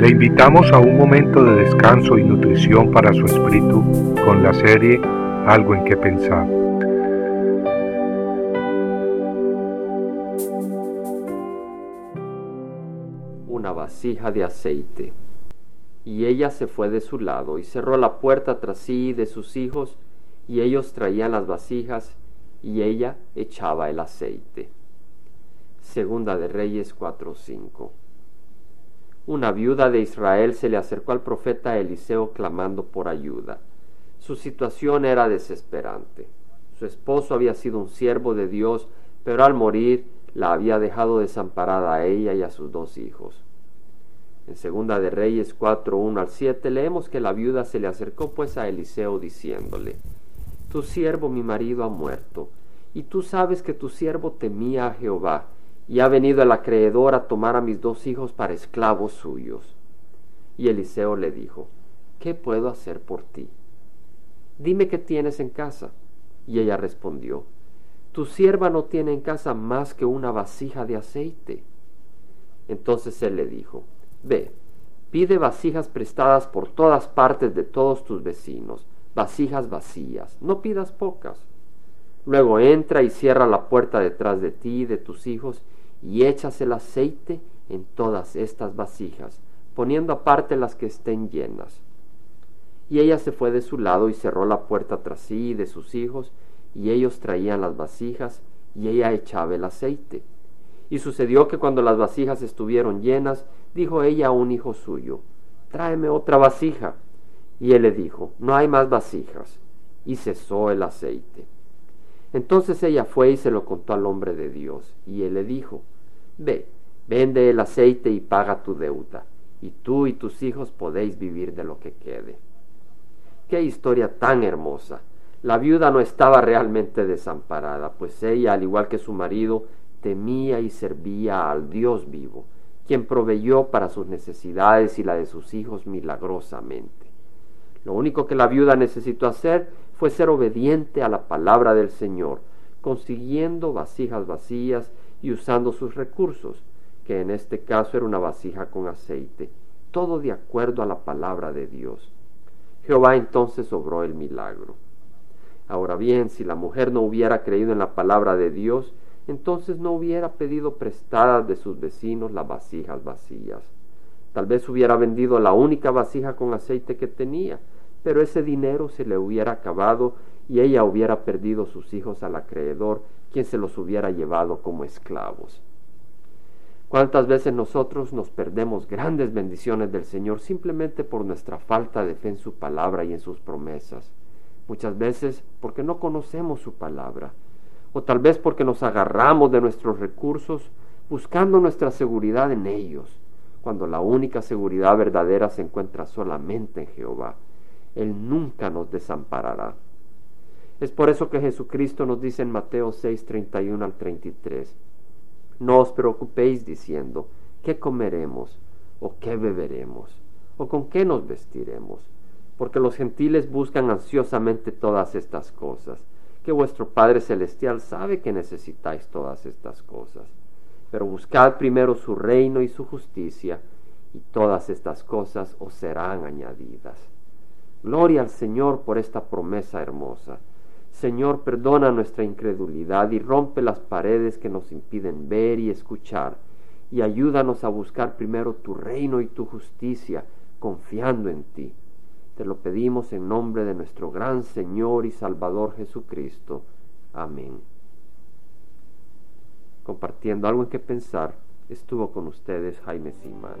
Le invitamos a un momento de descanso y nutrición para su espíritu con la serie Algo en que pensar. Una vasija de aceite. Y ella se fue de su lado y cerró la puerta tras sí y de sus hijos, y ellos traían las vasijas, y ella echaba el aceite. Segunda de Reyes 4:5 una viuda de Israel se le acercó al profeta Eliseo clamando por ayuda. Su situación era desesperante. Su esposo había sido un siervo de Dios, pero al morir la había dejado desamparada a ella y a sus dos hijos. En Segunda de Reyes 4, 1 al 7 leemos que la viuda se le acercó pues a Eliseo diciéndole, Tu siervo mi marido ha muerto, y tú sabes que tu siervo temía a Jehová, y ha venido el acreedor a tomar a mis dos hijos para esclavos suyos. Y Eliseo le dijo, ¿qué puedo hacer por ti? Dime qué tienes en casa. Y ella respondió, tu sierva no tiene en casa más que una vasija de aceite. Entonces él le dijo, ve, pide vasijas prestadas por todas partes de todos tus vecinos, vasijas vacías, no pidas pocas. Luego entra y cierra la puerta detrás de ti y de tus hijos y echas el aceite en todas estas vasijas, poniendo aparte las que estén llenas. Y ella se fue de su lado y cerró la puerta tras sí y de sus hijos, y ellos traían las vasijas, y ella echaba el aceite. Y sucedió que cuando las vasijas estuvieron llenas, dijo ella a un hijo suyo, tráeme otra vasija. Y él le dijo, no hay más vasijas. Y cesó el aceite. Entonces ella fue y se lo contó al hombre de Dios, y él le dijo, Ve, vende el aceite y paga tu deuda, y tú y tus hijos podéis vivir de lo que quede. Qué historia tan hermosa. La viuda no estaba realmente desamparada, pues ella, al igual que su marido, temía y servía al Dios vivo, quien proveyó para sus necesidades y la de sus hijos milagrosamente. Lo único que la viuda necesitó hacer fue ser obediente a la palabra del Señor, consiguiendo vasijas vacías y usando sus recursos, que en este caso era una vasija con aceite, todo de acuerdo a la palabra de Dios. Jehová entonces obró el milagro. Ahora bien, si la mujer no hubiera creído en la palabra de Dios, entonces no hubiera pedido prestadas de sus vecinos las vasijas vacías. Tal vez hubiera vendido la única vasija con aceite que tenía, pero ese dinero se le hubiera acabado y ella hubiera perdido sus hijos al acreedor quien se los hubiera llevado como esclavos. ¿Cuántas veces nosotros nos perdemos grandes bendiciones del Señor simplemente por nuestra falta de fe en su palabra y en sus promesas? Muchas veces porque no conocemos su palabra, o tal vez porque nos agarramos de nuestros recursos buscando nuestra seguridad en ellos, cuando la única seguridad verdadera se encuentra solamente en Jehová. Él nunca nos desamparará. Es por eso que Jesucristo nos dice en Mateo 6, 31 al 33, no os preocupéis diciendo, ¿qué comeremos? ¿O qué beberemos? ¿O con qué nos vestiremos? Porque los gentiles buscan ansiosamente todas estas cosas, que vuestro Padre Celestial sabe que necesitáis todas estas cosas. Pero buscad primero su reino y su justicia, y todas estas cosas os serán añadidas. Gloria al Señor por esta promesa hermosa. Señor, perdona nuestra incredulidad y rompe las paredes que nos impiden ver y escuchar, y ayúdanos a buscar primero tu reino y tu justicia, confiando en ti. Te lo pedimos en nombre de nuestro gran Señor y Salvador Jesucristo. Amén. Compartiendo algo en que pensar, estuvo con ustedes Jaime Simán.